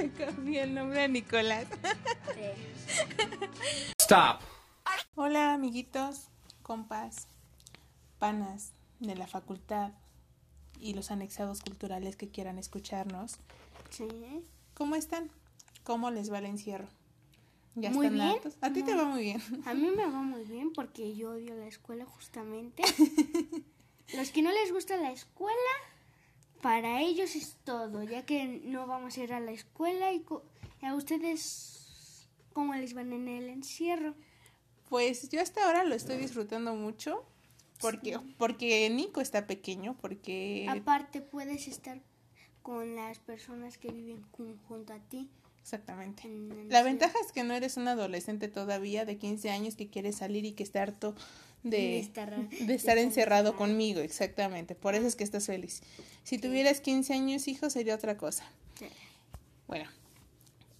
Se cambió el nombre a Nicolás. Stop. Hola, amiguitos, compas, panas de la facultad y los anexados culturales que quieran escucharnos. Sí. ¿Cómo están? ¿Cómo les va el encierro? ¿Ya Muy están bien. hartos? A ti te va muy bien. A mí me va muy bien porque yo odio la escuela justamente. Los que no les gusta la escuela, para ellos es todo, ya que no vamos a ir a la escuela y a ustedes, ¿cómo les van en el encierro? Pues yo hasta ahora lo estoy disfrutando mucho porque, porque Nico está pequeño, porque Aparte puedes estar con las personas que viven jun- junto a ti. exactamente. La ventaja es que no eres un adolescente todavía de 15 años que quiere salir y que está harto de, De estar- de de estar encerrado encerrado. conmigo, exactamente. Por eso es que estás feliz. Si tuvieras 15 años, hijo, sería otra cosa. Sí. Bueno,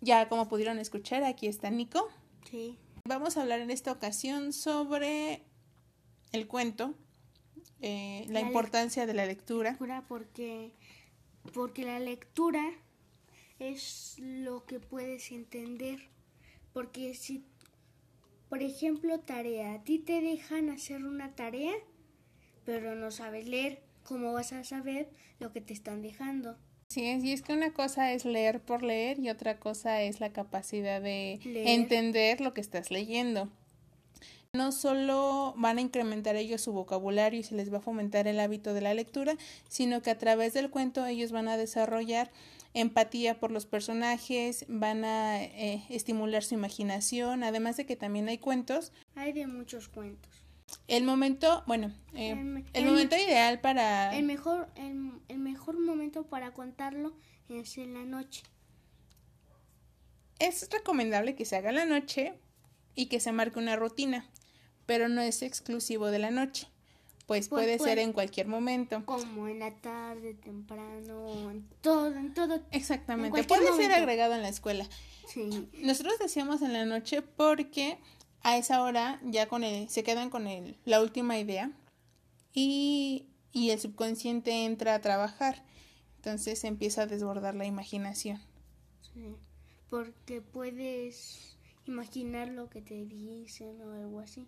ya como pudieron escuchar, aquí está Nico. Sí. Vamos a hablar en esta ocasión sobre el cuento, eh, la La importancia de la lectura. lectura porque porque la lectura es lo que puedes entender porque si por ejemplo tarea a ti te dejan hacer una tarea pero no sabes leer cómo vas a saber lo que te están dejando Sí, es, y es que una cosa es leer por leer y otra cosa es la capacidad de Leer. entender lo que estás leyendo. No solo van a incrementar ellos su vocabulario y se les va a fomentar el hábito de la lectura, sino que a través del cuento ellos van a desarrollar empatía por los personajes, van a eh, estimular su imaginación, además de que también hay cuentos. hay de muchos cuentos. El momento, bueno, eh, El- el, el- momento ideal para... el mejor el, el mejor momento para contarlo es en la noche. Es recomendable que se haga en la noche y que se marque una rutina, pero no es exclusivo de la noche, pues Pues puede ser puede. en cualquier momento. como en la tarde temprano en todo en todo Exactamente, puede ser agregado en la escuela. sí Nosotros decíamos en la noche porque a esa hora ya con el, se quedan con el, la última idea y, y el subconsciente entra a trabajar, entonces empieza a desbordar la imaginación. Sí, porque puedes imaginar lo que te dicen o algo así.